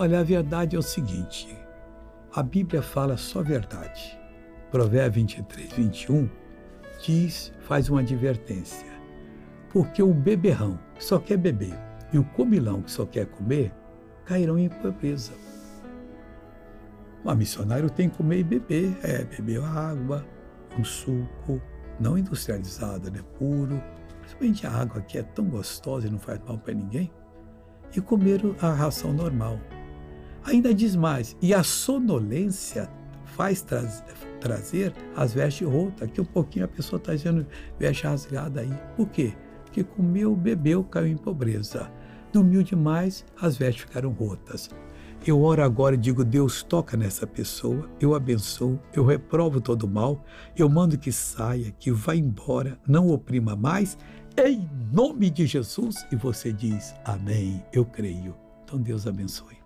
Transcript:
Olha, a verdade é o seguinte: a Bíblia fala só verdade. Provérbio 23, 21 diz, faz uma advertência. Porque o beberrão que só quer beber e o comilão que só quer comer cairão em pobreza. O missionário tem que comer e beber, é, beber água, um suco, não industrializado, né, puro. Principalmente a água que é tão gostosa e não faz mal para ninguém. E comer a ração normal. Ainda diz mais, e a sonolência faz tra trazer as vestes rotas. Aqui um pouquinho a pessoa está dizendo veste rasgada aí. Por quê? Porque comeu, bebeu, caiu em pobreza. Dormiu demais, as vestes ficaram rotas. Eu oro agora e digo: Deus toca nessa pessoa, eu abençoo, eu reprovo todo o mal, eu mando que saia, que vá embora, não oprima mais, em nome de Jesus. E você diz: Amém, eu creio. Então Deus abençoe.